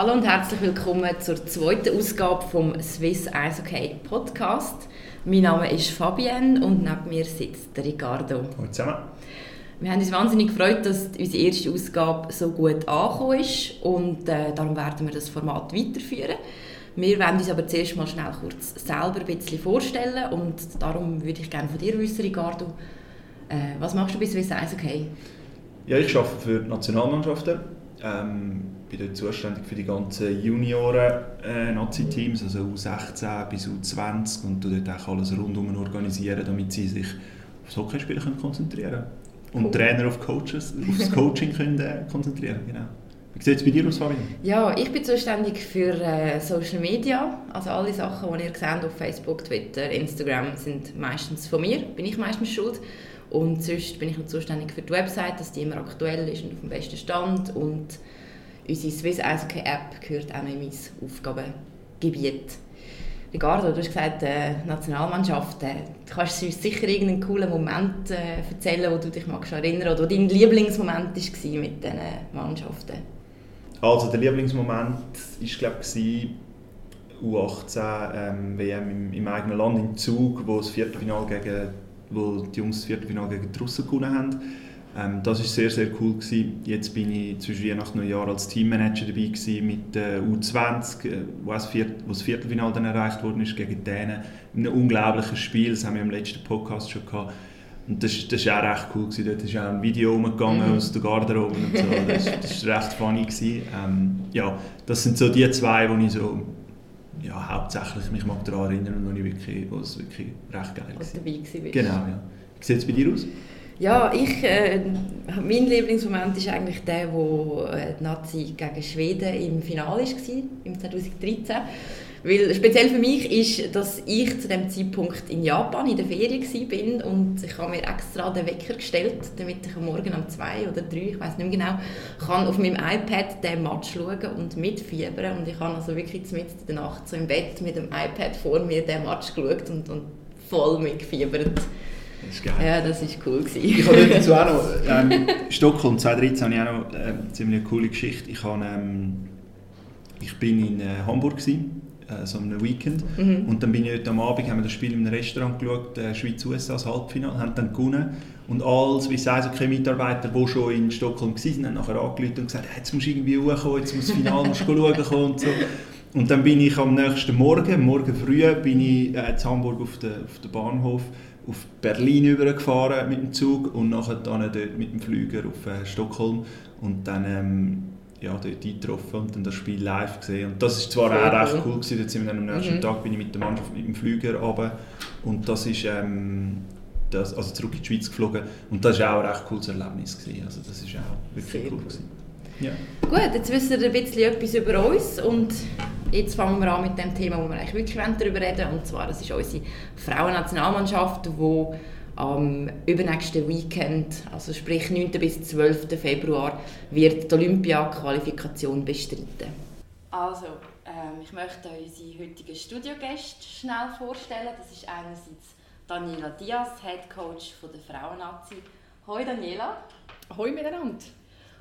Hallo und herzlich willkommen zur zweiten Ausgabe vom Swiss Ice Hockey Podcast. Mein Name ist Fabienne und neben mir sitzt der Ricardo. Hallo zusammen. Wir haben uns wahnsinnig gefreut, dass unsere erste Ausgabe so gut angekommen ist und äh, darum werden wir das Format weiterführen. Wir werden uns aber zuerst mal schnell kurz selber ein bisschen vorstellen und darum würde ich gerne von dir wissen, Ricardo, äh, was machst du bei Swiss Ice Hockey? Ja, ich arbeite für die Nationalmannschaften. Ähm, bin dort zuständig für die ganzen Junioren-Nazi-Teams, äh, also U16 bis U20 und dort auch alles rundum organisieren, damit sie sich aufs Hockeyspielen konzentrieren können. Und cool. Trainer auf Coaches, aufs Coaching können, äh, konzentrieren genau. Wie sieht es bei dir aus, Fabian? Ja, ich bin zuständig für äh, Social Media. Also alle Sachen, die ihr seht auf Facebook, Twitter, Instagram, sind meistens von mir. Bin ich meistens schuld. Und sonst bin ich noch zuständig für die Website, dass die immer aktuell ist und auf dem besten Stand. Und unsere Swiss Eishockey App gehört auch noch in mein Aufgabengebiet. Ricardo, du hast gesagt, äh, Nationalmannschaft, äh, du kannst uns sicher irgendeinen coolen Moment äh, erzählen, wo du dich magst erinnern oder dein Lieblingsmoment war mit diesen Mannschaften. Also der Lieblingsmoment war, glaube ich, U18 ähm, WM im, im, eigenen Land im Zug, wo das Viertelfinale gegen, wo die Jungs das Viertelfinale gegen die Russen gewonnen haben. Ähm, das war sehr, sehr cool. Gewesen. Jetzt bin ich zwischen Weihnachten und Neujahr als Teammanager dabei gewesen mit der U20, äh, wo das, wo das Viertelfinale dann erreicht worden ist gegen Dänen. In einem unglaublichen Spiel, das haben wir im letzten Podcast schon gehabt. Und das, das war auch recht cool. Gewesen. Dort ist auch ein Video umgegangen mhm. aus der Garderobe und so. Das, war recht funny. Gewesen. Ähm, ja, das sind so die zwei, wo ich so ja, hauptsächlich mich mag daran erinnern und wo, ich wirklich, wo es wirklich recht geil war. Genau, ja. Wie sieht es bei dir aus? Ja, ich, äh, mein Lieblingsmoment ist eigentlich der, wo äh, die Nazi gegen Schweden im Finale war, im 2013. Weil speziell für mich ist, dass ich zu dem Zeitpunkt in Japan in der Ferien bin und ich habe mir extra den Wecker gestellt, damit ich am Morgen um zwei oder drei, ich weiß nicht mehr genau, kann auf meinem iPad den Match schauen und mitfiebern und ich habe also wirklich mit in der Nacht so im Bett mit dem iPad vor mir den Match geschaut und, und voll mitgefiebert. Das ist geil. Ja, das war cool. Gewesen. Ich habe dazu auch noch, ähm, Stockholm 2013 habe ich auch noch ziemlich eine coole Geschichte. Ich, habe, ähm, ich bin in äh, Hamburg, gewesen, äh, so einem Weekend, mhm. und dann bin ich heute am Abend, haben wir das Spiel einem Restaurant geschaut, äh, Schweiz-USA, das Halbfinale, haben dann gewonnen. Und wie sagen so Mitarbeiter, die schon in Stockholm waren, haben nachher angerufen und gesagt, hey, jetzt musst du irgendwie hochkommen, jetzt muss das Finale musst du schauen und so. Und dann bin ich am nächsten Morgen, morgen früh, bin ich äh, in Hamburg auf dem auf Bahnhof auf Berlin übergefahren mit dem Zug und nachher dann dort mit dem Flüger auf äh, Stockholm und dann ähm, ja, dort eingetroffen und dann das Spiel live gesehen. Und das ist zwar Sehr auch recht cool gewesen, jetzt sind wir dann am nächsten mhm. Tag bin ich mit der Mannschaft mit dem Flüger runter und das ist ähm, das, also zurück in die Schweiz geflogen und das war auch ein recht cooles Erlebnis gewesen. Also das ist auch wirklich Sehr cool gewesen. Ja. Gut, jetzt wissen wir ein bisschen etwas über uns und jetzt fangen wir an mit dem Thema, wo wir eigentlich wirklich darüber reden und zwar das ist unsere Frauennationalmannschaft, die am übernächsten Weekend, also sprich 9. bis 12. Februar, wird die Olympia-Qualifikation bestreiten. Also, ähm, ich möchte unsere heutigen Studiogäste schnell vorstellen. Das ist einerseits Daniela Diaz, Head Coach der Frauennazi. Hoi Daniela. Hoi miteinander.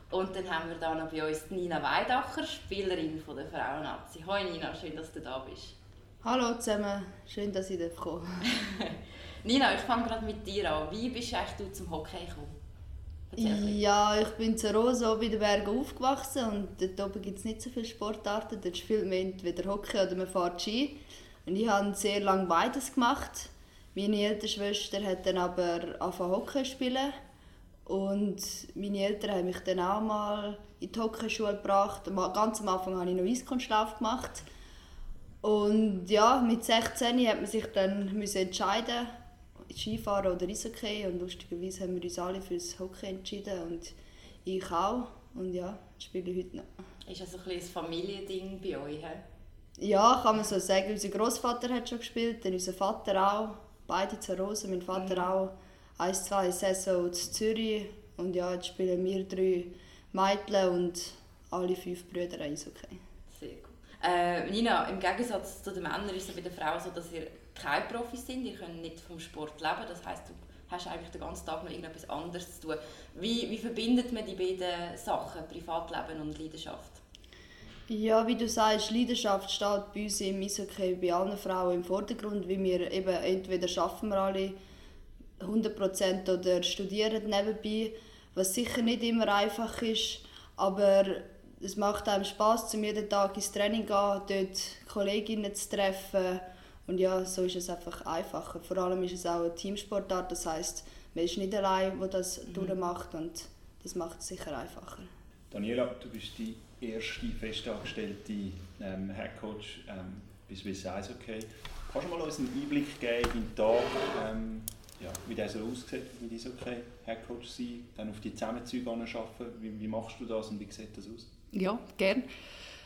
Und dann haben wir da noch bei uns Nina Weidacher, Spielerin von der Frauennazi. Hoi Nina, schön, dass du da bist. Hallo zusammen, schön, dass ich kommen Nina, ich fange gerade mit dir an. Wie bist du zum Hockey gekommen? Ja, ich bin zu Rosa bei den Bergen aufgewachsen und dort oben gibt es nicht so viele Sportarten. Dort spielt man entweder Hockey oder man fährt Ski. Und ich habe sehr lange beides gemacht. Meine ältere Schwester hat dann aber angefangen Hockey zu spielen und meine Eltern haben mich dann auch mal in die Hockeyschule gebracht. Ganz am Anfang habe ich noch Eiskunstlauf gemacht. Und ja, mit 16 hat man sich dann entscheiden Skifahren oder Eishockey. Und lustigerweise haben wir uns alle für das Hockey entschieden und ich auch. Und ja, spiele ich heute noch. Ist das ein, ein Familiending bei euch? He? Ja, kann man so sagen. Unser Großvater hat schon gespielt, dann unser Vater auch. Beide zu Rosen, mein Vater mhm. auch ein, zwei Saison in Zürich und ja, jetzt spielen wir drei Mädchen und alle fünf Brüder Eishockey. Sehr gut. Äh, Nina, im Gegensatz zu den Männern ist es bei den Frauen so, dass ihr keine Profis sind, ihr könnt nicht vom Sport leben, das heißt, du hast eigentlich den ganzen Tag noch irgendetwas anderes zu tun. Wie, wie verbindet man die beiden Sachen, Privatleben und Leidenschaft? Ja, wie du sagst, Leidenschaft steht bei uns im Eishockey bei allen Frauen im Vordergrund, weil wir eben entweder schaffen wir alle 100% oder studieren nebenbei, was sicher nicht immer einfach ist, aber es macht einem Spaß, zum jeden Tag ins Training gehen, dort Kolleginnen zu treffen und ja, so ist es einfach einfacher. Vor allem ist es auch eine Teamsportart, das heißt, man ist nicht allein, der das mhm. durchmacht und das macht es sicher einfacher. Daniela, du bist die erste festangestellte ähm, Headcoach ähm, bei Swiss Eishockey. Kannst du mal uns einen Einblick geben in den Tag, ähm, ja, wie der so aussieht, wie Eishockey Headcoach sein, dann auf die Zusammenzüge arbeiten? Wie, wie machst du das und wie sieht das aus? Ja, gerne.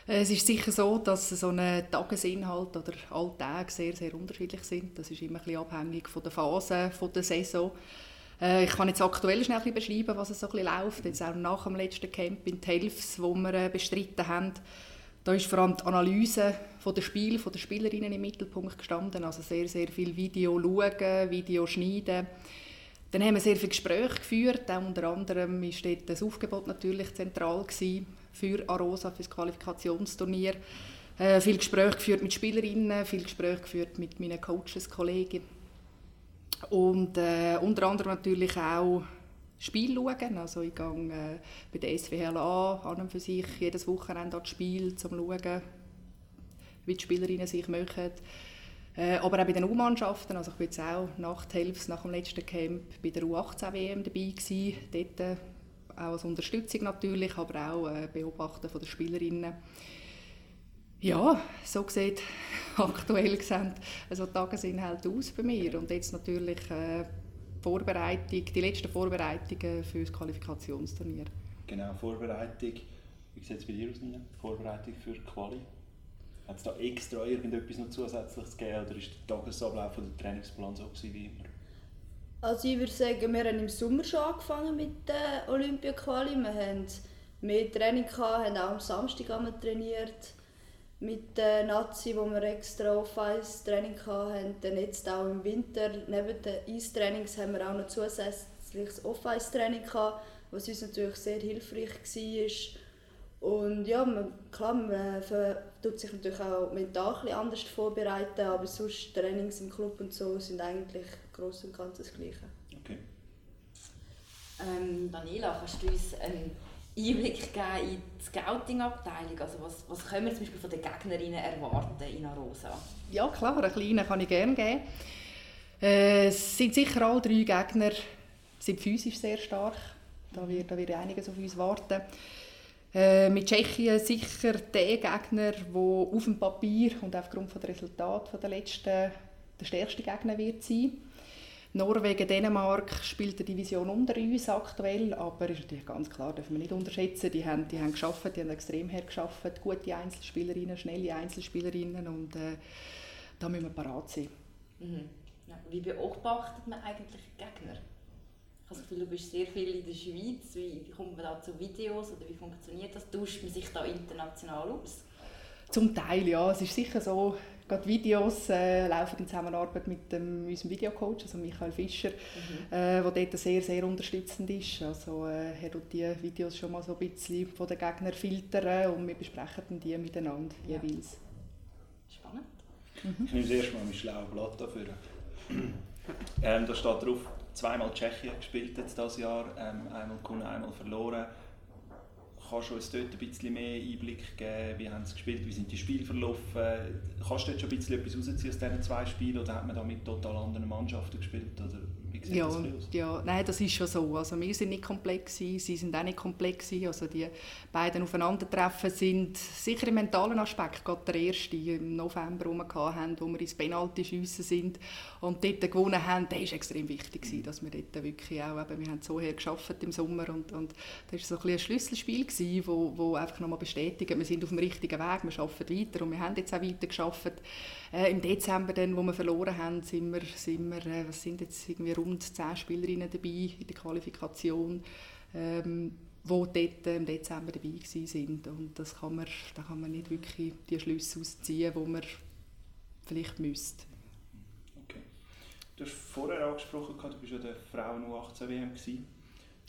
Es ist sicher so, dass so ein Tagesinhalt oder Alltag sehr, sehr unterschiedlich sind. Das ist immer ein abhängig von der Phase von der Saison. Äh, ich kann jetzt aktuell schnell ein beschreiben, was es so ein läuft. Jetzt auch nach dem letzten Camp in Telfs, wo wir äh, bestritten haben. Da ist vor allem die Analyse von der Spiel, von der Spielerinnen im Mittelpunkt gestanden. Also sehr, sehr viel Video schauen, Video schneiden. Dann haben wir sehr viele Gespräche geführt. Auch unter anderem war das Aufgebot natürlich zentral gewesen für Arosa, für das Qualifikationsturnier. Äh, viel Gespräche geführt mit Spielerinnen, viel Gespräche geführt mit meinen Coaches, Kollegen. Und äh, unter anderem natürlich auch Spiel schauen. Also ich gehe äh, bei der SWL an, an und für sich jedes Wochenende das Spiel, um zu schauen, wie die Spielerinnen sich machen. Äh, aber auch bei den U-Mannschaften, also ich war jetzt auch nach der Hälfte, nach dem letzten Camp bei der U18-WM dabei gewesen. Dort äh, auch als Unterstützung natürlich, aber auch äh, Beobachten von den Spielerinnen. Ja, so sieht aktuell sehen also Tagesinhalt aus bei mir und jetzt natürlich äh, Vorbereitung, die letzten Vorbereitungen für das Qualifikationsturnier. Genau, Vorbereitung. Wie sieht es bei dir aus, Nina? Vorbereitung für Quali? Hat es da extra irgendetwas noch zusätzliches gegeben oder ist der Tagesablauf oder der Trainingsplan so gewesen wie immer? Also ich würde sagen, wir haben im Sommer schon angefangen mit der Olympia-Quali. Wir haben mehr Training gehabt, haben auch am Samstag trainiert mit der Nazi, wo wir extra Off-Ice-Training hatten. Dann jetzt auch im Winter, neben den Eistrainings, haben wir auch noch zusätzliches Off-Ice-Training gehabt, was uns natürlich sehr hilfreich war. Und ja, man, klar, man tut sich natürlich auch mental ein anders vorbereiten, aber sonst Trainings im Club und so sind eigentlich groß und ganz das Gleiche. Okay. Ähm, Daniela, kannst du uns einen Einblick geben in die Scouting-Abteilung? Also was, was können wir zum Beispiel von den Gegnerinnen erwarten in Arosa? Ja klar, einen kleinen kann ich gerne geben. Äh, es sind sicher alle drei Gegner sind physisch sehr stark. Da wird, da wird einiges auf uns warten. Äh, mit Tschechien sicher der Gegner, der auf dem Papier und aufgrund der Resultate der letzten der stärkste Gegner wird sein. Norwegen, Dänemark spielt die Division unter uns aktuell, aber ist natürlich ganz klar, dürfen wir nicht unterschätzen. Die haben, die haben geschafft, die haben extrem hart geschafft, gute Einzelspielerinnen, schnelle Einzelspielerinnen und äh, da müssen wir parat sein. Mhm. Ja, wie beobachtet man eigentlich Gegner? Gefühl, du bist sehr viel in der Schweiz. Wie, kommt man da zu Videos oder wie funktioniert das? Tauscht man sich da international aus? Zum Teil, ja. Es ist sicher so, gerade Videos äh, laufen in Zusammenarbeit mit dem, unserem Videocoach, also Michael Fischer, mhm. äh, der dort sehr, sehr unterstützend ist. Also, äh, er tut die Videos schon mal so ein bisschen von den Gegnern filtern und wir besprechen die miteinander ja. jeweils. Spannend. Mhm. Ich nehme das erste Mal mein schlaues Blatt dafür. ähm, da steht drauf, zweimal Tschechien gespielt jetzt dieses Jahr, ähm, einmal gewonnen, einmal verloren. Kannst du uns dort ein bisschen mehr Einblick geben? Wie haben sie gespielt? Wie sind die Spiele verlaufen? Kannst du dort schon ein bisschen etwas rausziehen aus diesen zwei Spielen oder hat man da mit total anderen Mannschaften gespielt? Oder wie ja, das? Ja, nein, das ist schon so. Also wir sind nicht komplex, sie sind auch nicht komplex. Also die beiden Aufeinandertreffen sind sicher im mentalen Aspekt gerade der erste im November rum haben, wo wir ins Penalty schiessen sind und dort gewonnen haben. Der war extrem wichtig, gewesen, dass wir dort wirklich auch, eben, wir haben so her geschafft im Sommer und, und das war so ein, ein Schlüsselspiel gewesen, wo, wo einfach nochmal bestätigen, wir sind auf dem richtigen Weg, wir arbeiten weiter und wir haben jetzt auch weiter geschafft. Äh, Im Dezember, dann, wo wir verloren haben, sind wir, sind wir äh, was sind jetzt irgendwie rund zehn Spielerinnen dabei in der Qualifikation, ähm, wo dort im Dezember dabei sind. Und das kann man, da kann man nicht wirklich die Schlüsse ausziehen, die man vielleicht müsste. Okay. Du hast vorher angesprochen, du bist ja der Frauen U18 WM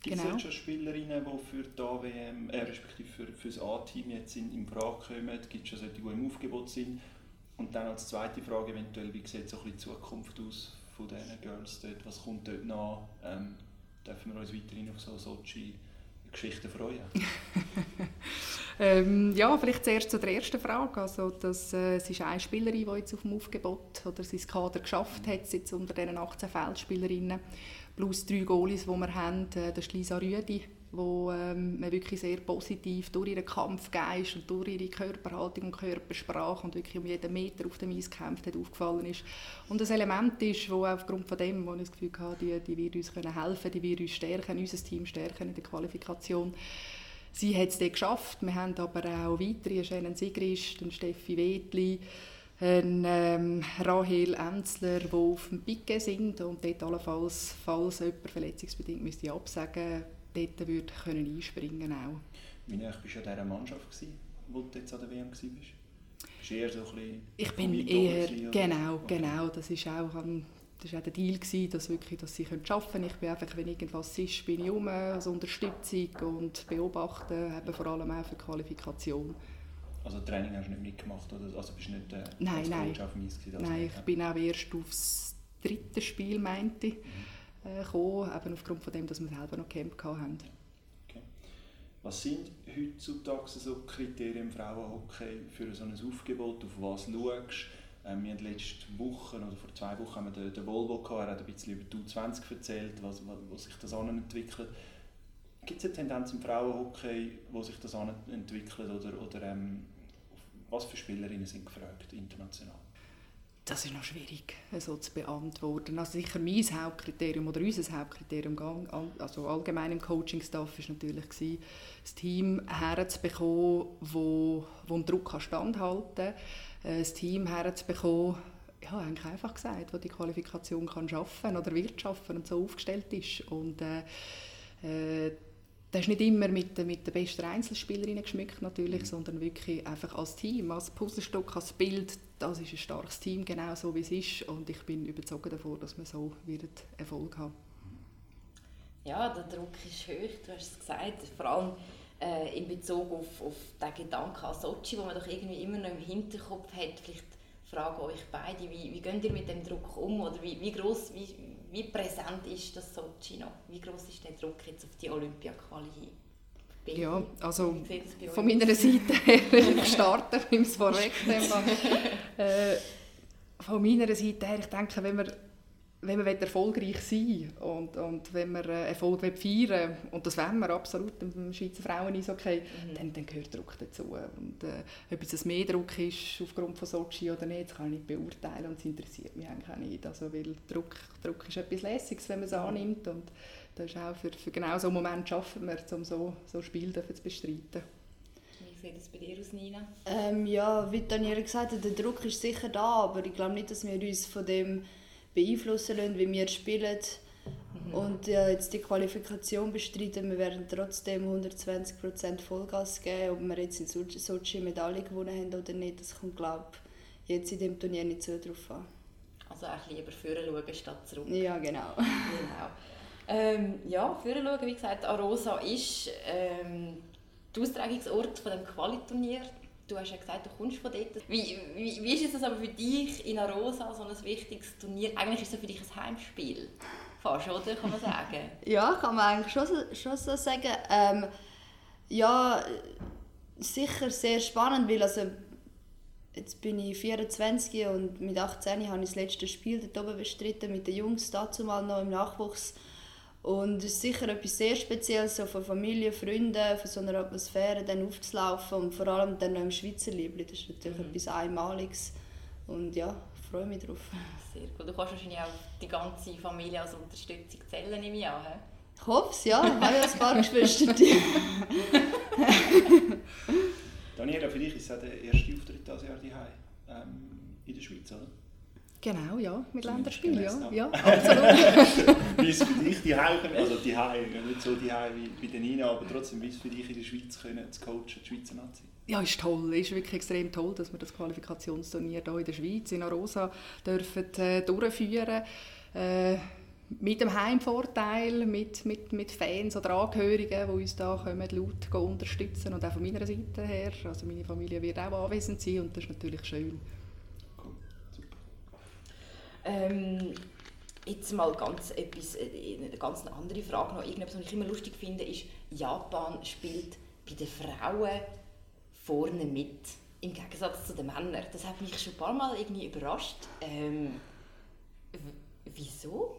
Gibt es genau. schon Spielerinnen, die für die AWM, äh, respektive für, für das A-Team jetzt in, in Frage kommen? Gibt es schon solche, die im Aufgebot sind? Und dann als zweite Frage eventuell, wie sieht so ein die Zukunft aus von diesen Girls dort? Was kommt dort nach? Ähm, dürfen wir uns weiterhin auf so Sochi Geschichten freuen? ähm, ja, vielleicht zuerst zu der ersten Frage. Also, dass, äh, es ist eine Spielerin, die jetzt auf dem Aufgebot oder sein Kader geschafft hat, jetzt unter diesen 18 Feldspielerinnen plus drei Goalies, die wir haben. Äh, ist Lisa Rüdi, die ähm, wirklich sehr positiv durch ihren Kampfgeist und durch ihre Körperhaltung und Körpersprache und wirklich um jeden Meter auf dem Eis gekämpft hat, aufgefallen ist. Und das Element ist, wo aufgrund von dem, wo ich das Gefühl hatte, die, die wird uns können helfen, die wird uns stärken, unser Team stärken in der Qualifikation. Sie hat es dann geschafft. Wir haben aber auch weitere, Shannon Sigrist, Steffi Wedli, ein ähm, Rahel Enzler, die auf dem Piquet sind und dort allenfalls, falls jemand verletzungsbedingt müsste absagen dort würde können einspringen auch. Wie nah bist du an dieser Mannschaft, gewesen, wo du jetzt an der WM warst? Bist du eher so ein bisschen Ich bin eher, genau, genau, das ist auch, das war auch der Deal, gewesen, dass, wirklich, dass sie arbeiten können. Ich bin einfach, wenn irgendwas ist, bin ich um als Unterstützung und beobachten, eben vor allem auch für die Qualifikation. Also Training hast du nicht mitgemacht? Oder? Also bist du nicht äh, nein, nein. auf dem Eis gewesen, Nein, ich bin auch erst aufs dritte Spiel, meinte ich, mhm. Äh, gekommen, eben aufgrund von dem, dass wir selber noch Camp hatten. Was sind heutzutage so Kriterien im Frauenhockey für so ein Aufgebot? Auf was schaust? Ähm, wir haben letzte Woche oder vor zwei Wochen haben wir den, den Volvo gehabt, er hat ein bisschen über die U20 erzählt, was, was, was sich das entwickelt. Gibt es eine Tendenz im Frauenhockey, wo sich das entwickelt oder, oder ähm, was für Spielerinnen sind gefragt international? Das ist noch schwierig so zu beantworten. Also sicher mein Hauptkriterium oder unser Hauptkriterium, also allgemein im Coaching-Staff, war natürlich gewesen, das Team herzubekommen, wo, wo einen Druck standhalten kann. Äh, ein Team herzubekommen, ja, eigentlich einfach gesagt, wo die Qualifikation kann schaffen oder wird schaffen und so aufgestellt ist. Und, äh, äh, das ist nicht immer mit, mit den besten Einzelspielerinnen geschmückt natürlich, sondern wirklich einfach als Team, als Puzzlestück, als Bild. Das ist ein starkes Team, genau so wie es ist. Und ich bin überzeugt davon, dass wir so wird Erfolg haben. Ja, der Druck ist hoch, du hast es gesagt. Vor allem äh, in Bezug auf, auf den Gedanken an Sochi, wo man doch irgendwie immer noch im Hinterkopf hat. Vielleicht frage euch beide, wie, wie geht ihr mit dem Druck um? Oder wie, wie groß, wie, wie präsent ist das Sochi noch? Wie groß ist der Druck jetzt auf die Olympia-Quali? Ja, also von meiner Seite her, ich starte, ich es vorweg äh, Von meiner Seite her, ich denke, wenn wir wenn man erfolgreich sein will und, und wenn man äh, Erfolg feiern will, und das wollen wir absolut im Schweizer frauen okay, mhm. dann, dann gehört Druck dazu. Und, äh, ob es mehr Druck ist aufgrund von Sochi oder nicht, das kann ich nicht beurteilen und es interessiert mich eigentlich auch nicht. Also, weil Druck, Druck ist etwas Lässiges, wenn man es mhm. annimmt und das ist auch für, für genau so einen Moment schaffen wir, um so, so ein Spiel zu bestreiten. Wie sieht es bei dir aus, Nina? Ähm, ja, wie Daniela gesagt hat, der Druck ist sicher da, aber ich glaube nicht, dass wir uns von dem beeinflussen lassen, wie wir spielen. Mhm. Und ja, jetzt die Qualifikation bestreiten, wir werden trotzdem 120% Vollgas geben, ob wir jetzt in Sochi Medaille gewonnen haben oder nicht, das kommt glaube ich jetzt in dem Turnier nicht so drauf an. Also auch lieber vorne schauen statt zurück. Ja, genau. genau. Ähm, ja, vorne schauen, wie gesagt, Arosa ist ähm, der Austragungsort von dem Qualiturnier Du hast ja gesagt, du kommst von dort. Wie, wie, wie ist es aber für dich in Arosa, so ein wichtiges Turnier? Eigentlich ist es für dich ein Heimspiel. Fast, oder? Kann man sagen? ja, kann man eigentlich schon, schon so sagen. Ähm, ja, sicher sehr spannend, weil also, jetzt bin ich 24 und mit 18 habe ich das letzte Spiel dort oben bestritten mit den Jungs, dazu mal noch im Nachwuchs. Und es ist sicher etwas sehr Spezielles, so von Familie, Freunden, von so einer Atmosphäre dann aufzulaufen und vor allem dann noch im Schweizer Liebling. Das ist natürlich mhm. etwas Einmaliges. Und ja, ich freue mich darauf. Sehr gut. Du kannst wahrscheinlich auch die ganze Familie als Unterstützung zählen, nehme ich an. Ich hoffe es, ja. Ich habe ja ein paar Geschwister. Daniela, für dich ist es der erste Auftritt dieses Jahr ähm, in der Schweiz, oder? Genau, ja, mit Länderspielen, ja, ja, absolut. wie ist für dich die Heim, also die Heim, nicht so die Heim wie bei den Nina, aber trotzdem, wie ist für dich in der Schweiz können, zu coachen, die Schweizer Nazi? Ja, ist toll, ist wirklich extrem toll, dass wir das Qualifikationsturnier hier in der Schweiz, in Arosa, dürfen äh, durchführen. Äh, mit dem Heimvorteil, mit, mit, mit Fans oder Angehörigen, die uns da kommen, laut unterstützen und auch von meiner Seite her. Also meine Familie wird auch anwesend sein und das ist natürlich schön. Ähm, jetzt mal ganz etwas, äh, eine ganz andere Frage noch. Irgendetwas, was ich immer lustig finde, ist, Japan spielt bei den Frauen vorne mit, im Gegensatz zu den Männern. Das hat mich schon ein paar Mal irgendwie überrascht. Ähm, wieso?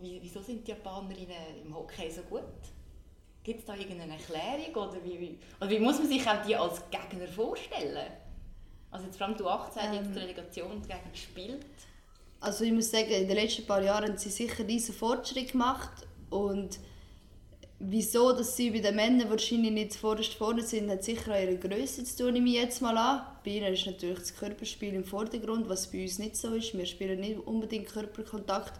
Wieso sind die Japanerinnen im Hockey so gut? Gibt es da irgendeine Erklärung? Oder wie, wie, oder wie muss man sich auch die als Gegner vorstellen? Also jetzt vor allem du 18 ähm, jetzt die Relegation gegen gespielt. Also ich muss sagen, in den letzten paar Jahren haben sie sicher diesen Fortschritt gemacht und wieso dass sie bei den Männern wahrscheinlich nicht zuvorderst vorne sind, hat sicher an ihrer Größe zu tun, nehme ich jetzt mal an. Bei ihnen ist natürlich das Körperspiel im Vordergrund, was bei uns nicht so ist. Wir spielen nicht unbedingt Körperkontakt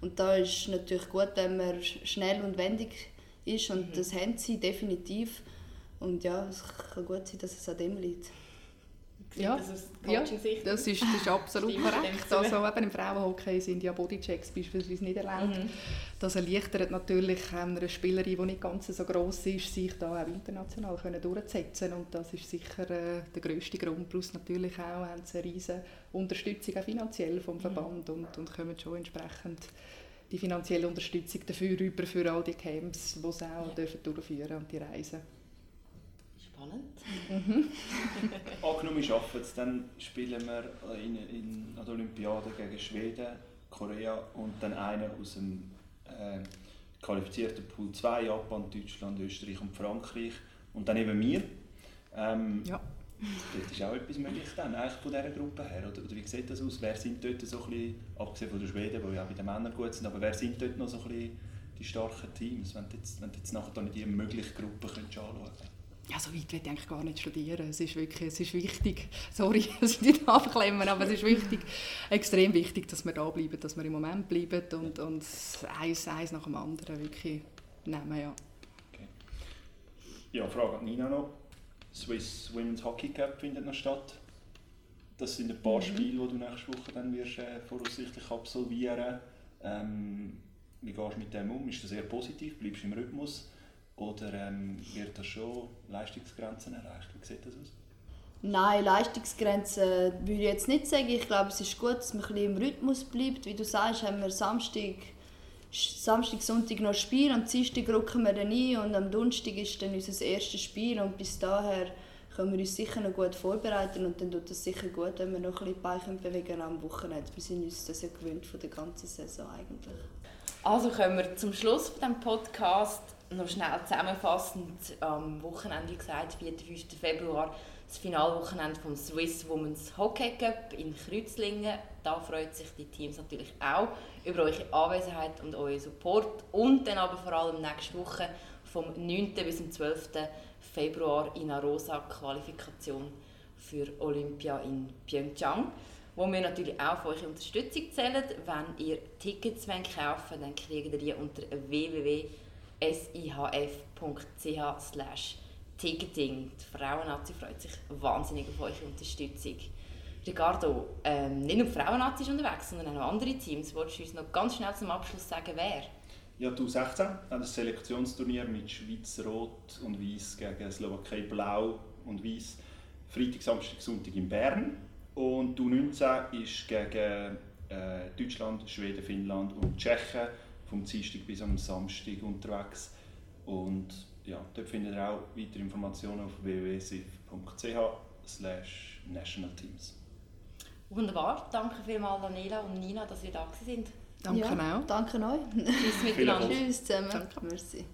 und da ist natürlich gut, wenn man schnell und wendig ist und mhm. das haben sie definitiv. Und ja, es kann gut sein, dass es an dem liegt. Ja, das, ja das, ist, das ist absolut korrekt. Also eben im Frauenhockey sind ja Bodychecks beispielsweise nicht erlaubt. Mhm. Das erleichtert natürlich einer Spielerin, die nicht ganz so gross ist, sich da auch international können durchzusetzen und das ist sicher äh, der grösste Grund. Plus natürlich auch haben sie eine riesige Unterstützung auch finanziell vom mhm. Verband mhm. und, und können schon entsprechend die finanzielle Unterstützung dafür über für all die Camps, die sie auch ja. dürfen durchführen und die Reisen. Spannend. Mhm. Angenommen, wir schaffen es, dann spielen wir in, in, an der Olympiade gegen Schweden, Korea und dann einen aus dem äh, qualifizierten Pool 2, Japan, Deutschland, Österreich und Frankreich. Und dann eben wir. Ähm, ja. Dort ist auch etwas möglich dann, eigentlich von dieser Gruppe her. Oder, oder wie sieht das aus? Wer sind dort so ein bisschen, abgesehen von den Schweden, die ja bei den Männern gut sind, aber wer sind dort noch so ein bisschen die starken Teams, wenn du jetzt, wenn du jetzt nachher die mögliche Gruppe anschauen könntest? Ja, so weit will ich eigentlich gar nicht studieren. Es ist wirklich, es ist wichtig, sorry, dass ich nicht abklemmen, aber es ist wichtig, extrem wichtig, dass wir da bleiben, dass wir im Moment bleiben und, und eins, eins nach dem anderen wirklich nehmen, ja. Okay. Ja, Frage an Nina noch. Swiss Women's Hockey Cup findet noch statt. Das sind ein paar mhm. Spiele, die du nächste Woche dann wirst, äh, voraussichtlich absolvieren ähm, Wie gehst du mit dem um? Ist das eher positiv? Bleibst du im Rhythmus? Oder ähm, wird da schon Leistungsgrenzen erreicht? Wie sieht das aus? Nein, Leistungsgrenzen würde ich jetzt nicht sagen. Ich glaube, es ist gut, dass man ein bisschen im Rhythmus bleibt. Wie du sagst, haben wir Samstag, Samstag Sonntag noch Spiel, am Dienstag rücken wir dann ein und am Donnerstag ist dann unser erstes Spiel und bis daher können wir uns sicher noch gut vorbereiten und dann tut es sicher gut, wenn wir noch ein bisschen die Beine bewegen am Wochenende. Wir sind uns das ja gewöhnt von der ganzen Saison eigentlich. Also kommen wir zum Schluss von diesem Podcast noch schnell zusammenfassend am Wochenende gesagt, 4. 5. Februar, das Finalwochenende vom Swiss Women's Hockey Cup in Kreuzlingen. Da freut sich die Teams natürlich auch über eure Anwesenheit und euren Support und dann aber vor allem nächste Woche vom 9. bis zum 12. Februar in Arosa Qualifikation für Olympia in Pyeongchang wo wir natürlich auch auf eure Unterstützung zählen. Wenn ihr Tickets kaufen wollt, dann kriegt ihr die unter www.sihf.ch ticketing. Die Frauennazi freut sich wahnsinnig auf eure Unterstützung. Ricardo, ähm, nicht nur die Frauennazi ist unterwegs, sondern auch andere Teams. Wolltest du uns noch ganz schnell zum Abschluss sagen, wer? Ja, du 16 ein Selektionsturnier mit Schweiz Rot und Weiß gegen Slowakei Blau und Weiß. Freitag, Samstag, Sonntag in Bern. Und du 19 ist gegen äh, Deutschland, Schweden, Finnland und Tschechien vom Dienstag bis am Samstag unterwegs. Und ja, dort findet ihr auch weitere Informationen auf www.sif.ch nationalteams. Wunderbar, danke vielmals Daniela und Nina, dass ihr da sind. Danke ja, auch. Danke euch. Tschüss miteinander. Tschüss zusammen. Danke. Merci.